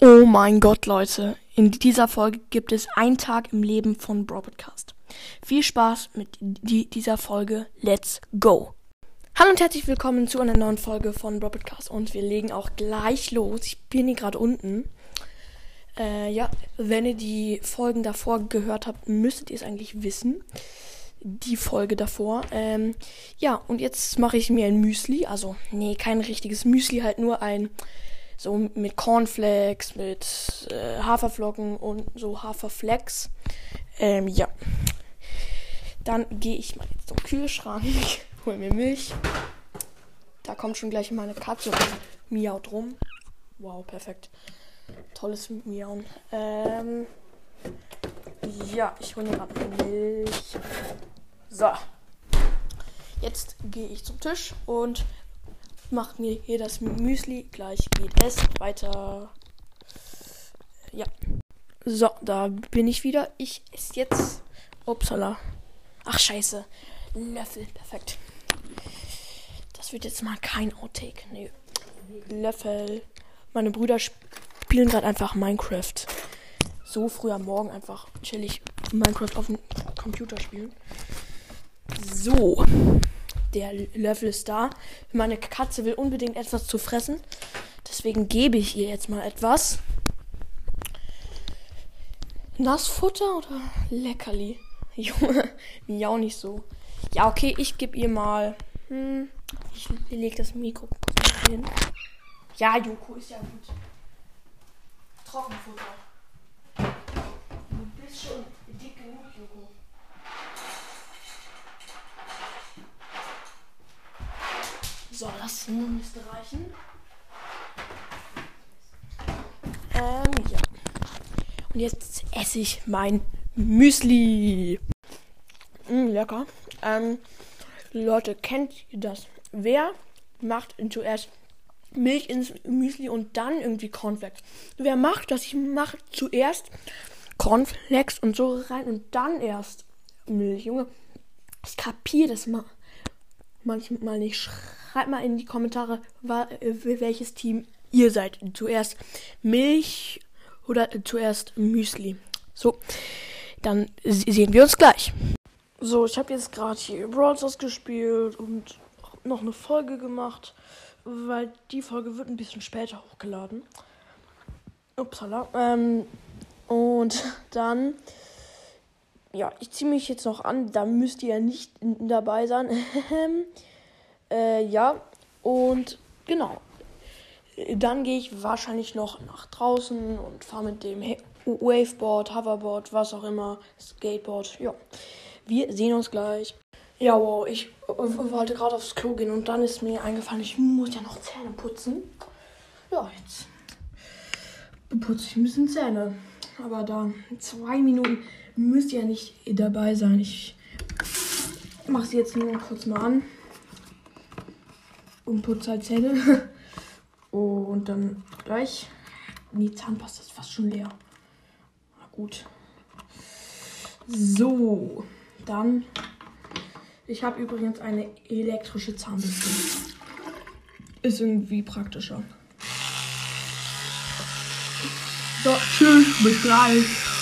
Oh mein Gott, Leute. In dieser Folge gibt es einen Tag im Leben von Broadcast. Viel Spaß mit die, dieser Folge. Let's go. Hallo und herzlich willkommen zu einer neuen Folge von Broadcast. Und wir legen auch gleich los. Ich bin hier gerade unten. Äh, ja, wenn ihr die Folgen davor gehört habt, müsstet ihr es eigentlich wissen. Die Folge davor. Ähm, ja, und jetzt mache ich mir ein Müsli. Also, nee, kein richtiges Müsli, halt nur ein so mit Cornflakes, mit äh, Haferflocken und so Haferflex. Ähm, ja. Dann gehe ich mal jetzt zum Kühlschrank, hol mir Milch. Da kommt schon gleich meine Katze und miaut rum. Wow, perfekt. Tolles Miauen. Ähm, ja, ich hole mir gerade Milch. So. Jetzt gehe ich zum Tisch und macht mir hier das Müsli. Gleich geht es weiter. Ja. So, da bin ich wieder. Ich esse jetzt. Upsala. Ach, scheiße. Löffel. Perfekt. Das wird jetzt mal kein Outtake. Nee. Löffel. Meine Brüder spielen gerade einfach Minecraft. So früh am Morgen einfach chillig Minecraft auf dem Computer spielen. So. Der Löffel ist da. Meine Katze will unbedingt etwas zu fressen. Deswegen gebe ich ihr jetzt mal etwas. Nassfutter oder Leckerli? Junge, miau nicht so. Ja, okay, ich gebe ihr mal. Hm, ich lege das Mikro hin. Ja, Joko ist ja gut. Trockenfutter. Du bist schon dick genug, Joko. So, das müsste reichen. Ähm, ja. Und jetzt esse ich mein Müsli. Mm, lecker. Ähm, Leute, kennt ihr das? Wer macht zuerst Milch ins Müsli und dann irgendwie Cornflakes? Wer macht das? Ich mache zuerst Cornflakes und so rein und dann erst Milch. Junge, ich kapiere das mal manchmal nicht. Schreibt mal in die Kommentare, welches Team ihr seid. Zuerst Milch oder zuerst Müsli. So, dann sehen wir uns gleich. So, ich habe jetzt gerade hier Brawl Stars gespielt und noch eine Folge gemacht, weil die Folge wird ein bisschen später hochgeladen. Upsala. Ähm, und dann, ja, ich ziehe mich jetzt noch an. Da müsst ihr ja nicht dabei sein. äh, ja, und genau. Dann gehe ich wahrscheinlich noch nach draußen und fahre mit dem Waveboard, Hoverboard, was auch immer, Skateboard. Ja, wir sehen uns gleich. Ja, wow, ich wollte gerade aufs Klo gehen und dann ist mir eingefallen, ich muss ja noch Zähne putzen. Ja, jetzt putze ich ein bisschen Zähne. Aber da zwei Minuten müsst ja nicht dabei sein. Ich mache sie jetzt nur kurz mal an und putze halt Zähne. Und dann gleich. Die Zahnpasta ist fast schon leer. Na gut. So, dann. Ich habe übrigens eine elektrische Zahnbürste. Ist irgendwie praktischer. So, tschüss, bis gleich.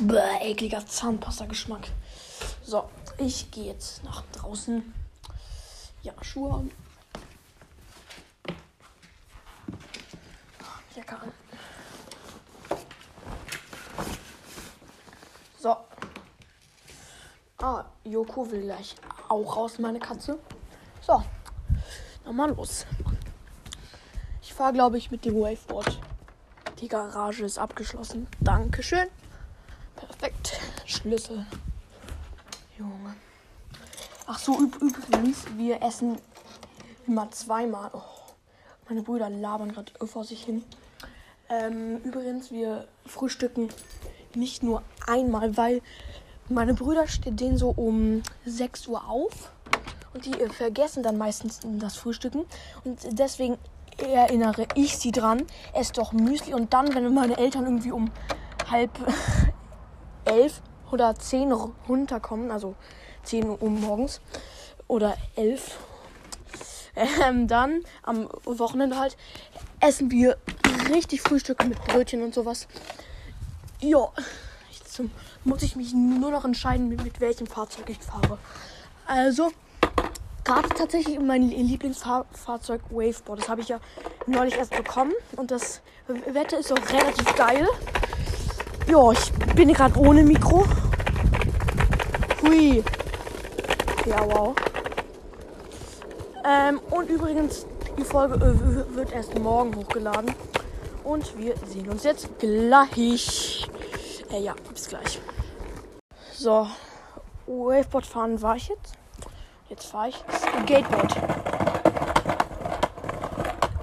Bäh, ekliger Zahnpasta-Geschmack. So, ich gehe jetzt nach draußen. Ja, Schuhe an. An. So. Ah, Joko will gleich auch raus, meine Katze. So. Nochmal los. Ich fahre, glaube ich, mit dem Waveboard. Die Garage ist abgeschlossen. Dankeschön. Perfekt. Schlüssel. Junge. Ach so, übrigens, wir essen immer zweimal. Oh, meine Brüder labern gerade vor sich hin. Ähm, übrigens, wir frühstücken nicht nur einmal, weil meine Brüder stehen so um 6 Uhr auf und die äh, vergessen dann meistens das Frühstücken. Und deswegen erinnere ich sie dran, esst doch Müsli und dann, wenn meine Eltern irgendwie um halb elf oder zehn runterkommen, also 10 Uhr morgens oder elf, ähm, dann am Wochenende halt essen wir richtig frühstücke mit Brötchen und sowas. Ja, jetzt muss ich mich nur noch entscheiden, mit, mit welchem Fahrzeug ich fahre. Also, gerade tatsächlich mein Lieblingsfahrzeug Waveboard. Das habe ich ja neulich erst bekommen. Und das Wetter ist auch relativ geil. Ja, ich bin gerade ohne Mikro. Hui. Ja, wow. Ähm, und übrigens, die Folge äh, wird erst morgen hochgeladen. Und wir sehen uns jetzt gleich. Äh, ja, bis gleich. So, Waveboard fahren war ich jetzt. Jetzt fahre ich Skateboard.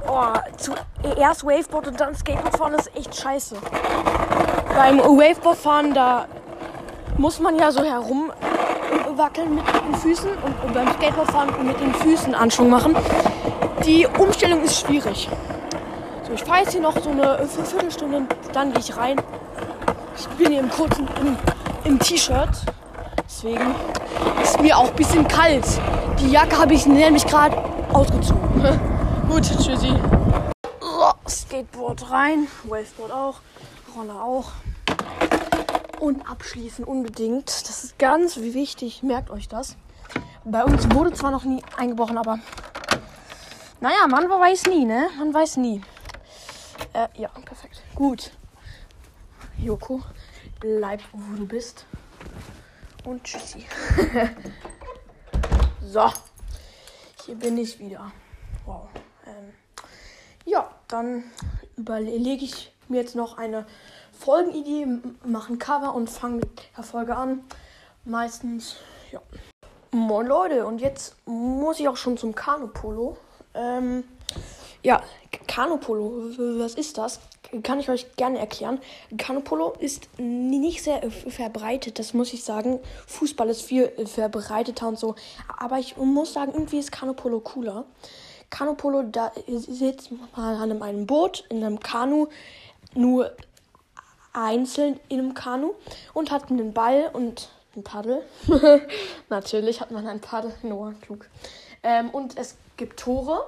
Oh, zuerst Waveboard und dann Skateboard fahren ist echt scheiße. Beim Waveboard fahren, da muss man ja so herumwackeln mit den Füßen und beim Skateboard fahren mit den Füßen Anschwung machen. Die Umstellung ist schwierig. So, ich fahre jetzt hier noch so eine Viertelstunde, dann gehe ich rein. Ich bin hier im kurzen im, im T-Shirt. Deswegen ist mir auch ein bisschen kalt. Die Jacke habe ich nämlich gerade ausgezogen. Gut, tschüssi. Skateboard rein, Waveboard auch, Roller auch. Und abschließen unbedingt. Das ist ganz wichtig, merkt euch das. Bei uns wurde zwar noch nie eingebrochen, aber naja, man weiß nie, ne? Man weiß nie. Äh, ja, perfekt. Gut. Joko, bleib, wo du bist. Und tschüssi. so. Hier bin ich wieder. Wow. Ähm, ja, dann überlege ich mir jetzt noch eine Folgenidee, mache ein Cover und fange mit der Folge an. Meistens, ja. Moin Leute, und jetzt muss ich auch schon zum Kanupolo. Ähm, ja, Kanupolo, was ist das? Kann ich euch gerne erklären. Kanupolo ist nicht sehr verbreitet, das muss ich sagen. Fußball ist viel verbreiteter und so. Aber ich muss sagen, irgendwie ist Kanupolo cooler. Kanupolo, da sitzt man an einem Boot, in einem Kanu, nur einzeln in einem Kanu und hat einen Ball und ein Paddel. Natürlich hat man ein Paddel, Noah, klug. Ähm, und es gibt Tore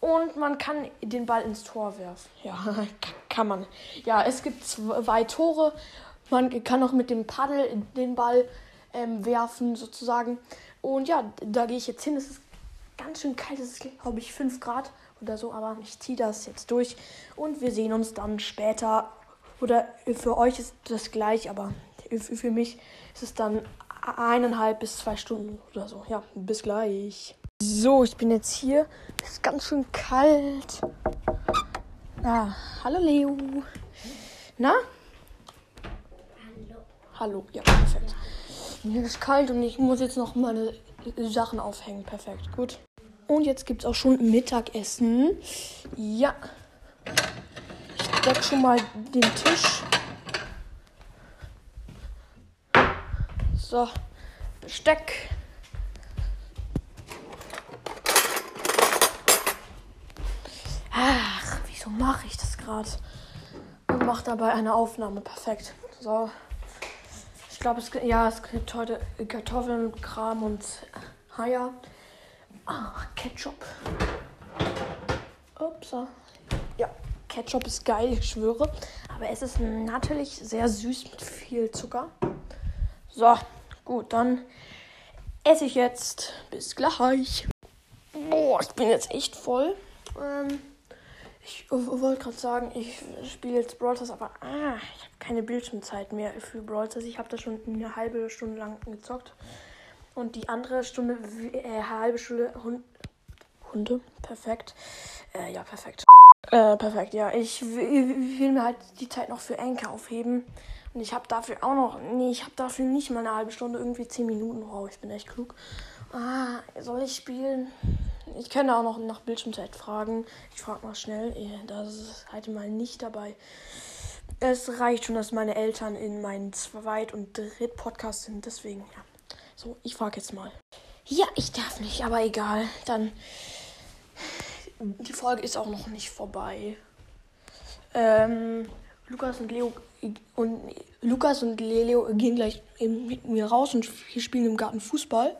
und man kann den Ball ins Tor werfen. Ja, kann man. Ja, es gibt zwei Tore. Man kann auch mit dem Paddel den Ball ähm, werfen, sozusagen. Und ja, da gehe ich jetzt hin. Es ist ganz schön kalt. Es ist, glaube ich, 5 Grad oder so. Aber ich ziehe das jetzt durch. Und wir sehen uns dann später. Oder für euch ist das gleich, aber für mich ist es dann eineinhalb bis zwei Stunden oder so. Ja, bis gleich. So, ich bin jetzt hier. Es ist ganz schön kalt. Ah, hallo Leo. Na? Hallo. Hallo, ja, perfekt. Mir ist kalt und ich muss jetzt noch meine Sachen aufhängen. Perfekt, gut. Und jetzt gibt es auch schon Mittagessen. Ja. Ich deck schon mal den Tisch. So, Besteck. Ach, wieso mache ich das gerade? Und mache dabei eine Aufnahme. Perfekt. So. Ich glaube, es, ja, es gibt heute Kartoffeln, Kram und Haja. Ah, Ketchup. Ups. Ja, Ketchup ist geil, ich schwöre. Aber es ist natürlich sehr süß mit viel Zucker. So, gut, dann esse ich jetzt. Bis gleich. Boah, ich bin jetzt echt voll. Ähm, ich wollte gerade sagen, ich spiele jetzt Brawl Stars, aber ah, ich habe keine Bildschirmzeit mehr für Brawl Stars. Ich habe da schon eine halbe Stunde lang gezockt. Und die andere Stunde, äh, halbe Stunde, Hund, Hunde, perfekt. Äh, ja, perfekt. Äh, perfekt, ja. Ich will mir halt die Zeit noch für Enke aufheben. Und ich habe dafür auch noch, nee, ich habe dafür nicht mal eine halbe Stunde, irgendwie 10 Minuten. Wow, ich bin echt klug. Ah, soll ich spielen? Ich könnte auch noch nach Bildschirmzeit fragen. Ich frage mal schnell. Das ist halt mal nicht dabei. Es reicht schon, dass meine Eltern in meinen Zweit- und Dritt-Podcast sind. Deswegen, ja. So, ich frage jetzt mal. Ja, ich darf nicht, aber egal. Dann. Die Folge ist auch noch nicht vorbei. Ähm, Lukas und Leo und Lukas und Leo gehen gleich mit mir raus und wir spielen im Garten Fußball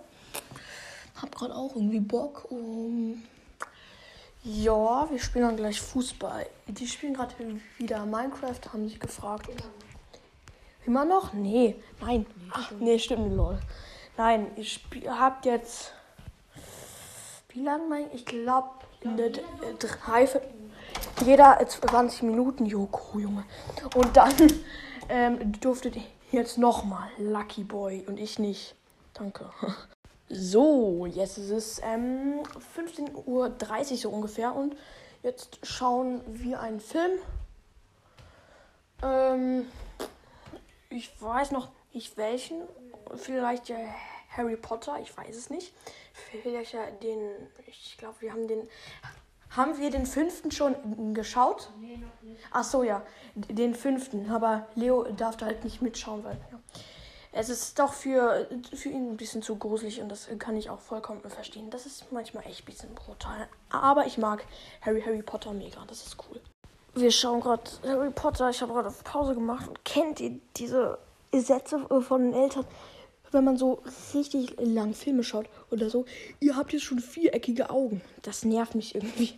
hab gerade auch irgendwie Bock. Um, Ja, wir spielen dann gleich Fußball. Die spielen gerade wieder Minecraft, haben sie gefragt. Immer noch? Nee, nein. Ach, nee, stimmt, lol. Nein, ihr spiel- habt jetzt. Wie lange mein? Ich glaube, äh, drei. Jeder äh, 20 Minuten, Joko, Junge. Und dann ähm, durftet ihr jetzt nochmal Lucky Boy und ich nicht. Danke. So, jetzt ist es ähm, 15.30 Uhr so ungefähr und jetzt schauen wir einen Film. Ähm, ich weiß noch nicht welchen. Vielleicht ja Harry Potter, ich weiß es nicht. Vielleicht ja den, ich glaube, wir haben den. Haben wir den fünften schon geschaut? Nee, noch nicht. Ach so, ja, den fünften. Aber Leo darf da halt nicht mitschauen, weil ja. es ist doch für, für ihn ein bisschen zu gruselig und das kann ich auch vollkommen verstehen. Das ist manchmal echt ein bisschen brutal. Aber ich mag Harry Harry Potter mega, das ist cool. Wir schauen gerade Harry Potter. Ich habe gerade auf Pause gemacht und kennt ihr diese Sätze von den Eltern, wenn man so richtig lang Filme schaut oder so? Ihr habt jetzt schon viereckige Augen. Das nervt mich irgendwie.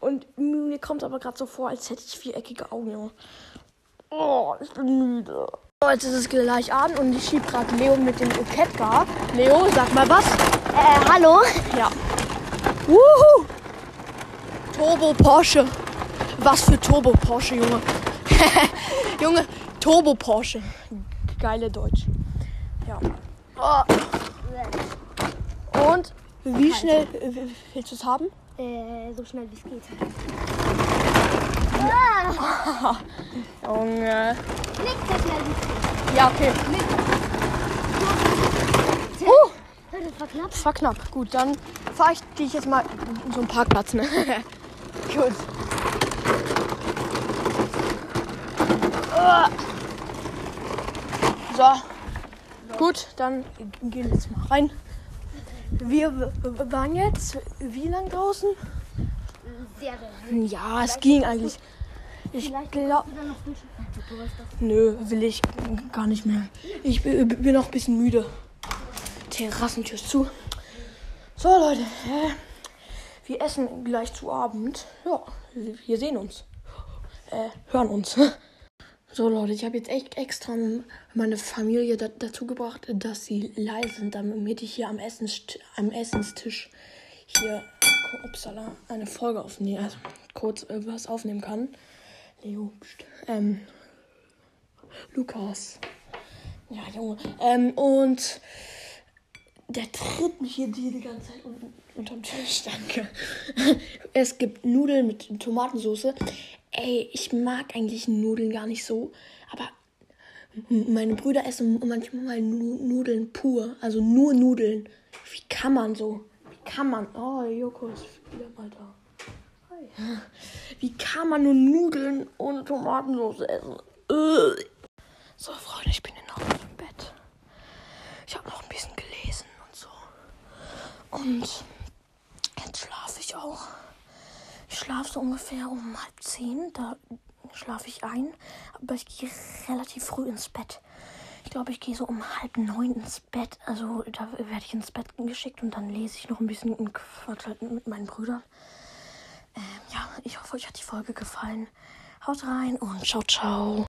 Und mir kommt aber gerade so vor, als hätte ich viereckige Augen, Junge. Oh, ich bin müde. So, jetzt ist es gleich Abend und ich schieb gerade Leo mit dem Catcar. Leo, sag mal was. Äh, hallo? Ja. Wuhu! Turbo Porsche. Was für Turbo Porsche, Junge. Junge, Turbo Porsche. Geile Deutsch. Ja. Oh. Und wie schnell willst du es haben? Äh, so schnell wie es geht. Junge. Nicht so schnell wie es geht. Ja, okay. Uh, Das war knapp. das war knapp. Gut, dann fahre ich dich jetzt mal in so einen Parkplatz, ne? Gut. Ah. So. Gut, dann gehen wir jetzt mal rein. Wir waren jetzt wie lang draußen? Sehr, sehr. Ja, es ging eigentlich. Ich glaube. Nö, will ich gar nicht mehr. Ich bin noch ein bisschen müde. Terrassentür ist zu. So, Leute. Wir essen gleich zu Abend. Ja, wir sehen uns. Äh, hören uns. So, Leute, ich habe jetzt echt extra meine Familie da, dazu gebracht, dass sie leise sind, damit ich hier am, Essenst am Essenstisch hier upsala, eine Folge aufnehmen, also kurz äh, was aufnehmen kann. Leo, ähm, Lukas. Ja, Junge. Ähm, und der tritt mich hier die, die ganze Zeit un unterm Tisch. Danke. Es gibt Nudeln mit Tomatensauce. Ey, ich mag eigentlich Nudeln gar nicht so. Aber meine Brüder essen manchmal Nu- Nudeln pur. Also nur Nudeln. Wie kann man so? Wie kann man? Oh, Joko ist wieder mal da. Hi. Wie kann man nur Nudeln ohne Tomatensauce essen? So, Freunde, ich bin noch im Bett. Ich habe noch ein bisschen gelesen und so. Und jetzt schlafe ich auch. Ich schlafe so ungefähr um halb zehn. Da schlafe ich ein. Aber ich gehe relativ früh ins Bett. Ich glaube, ich gehe so um halb neun ins Bett. Also da werde ich ins Bett geschickt und dann lese ich noch ein bisschen und quatsch halt mit meinen Brüdern. Ähm, ja, ich hoffe, euch hat die Folge gefallen. Haut rein und ciao, ciao.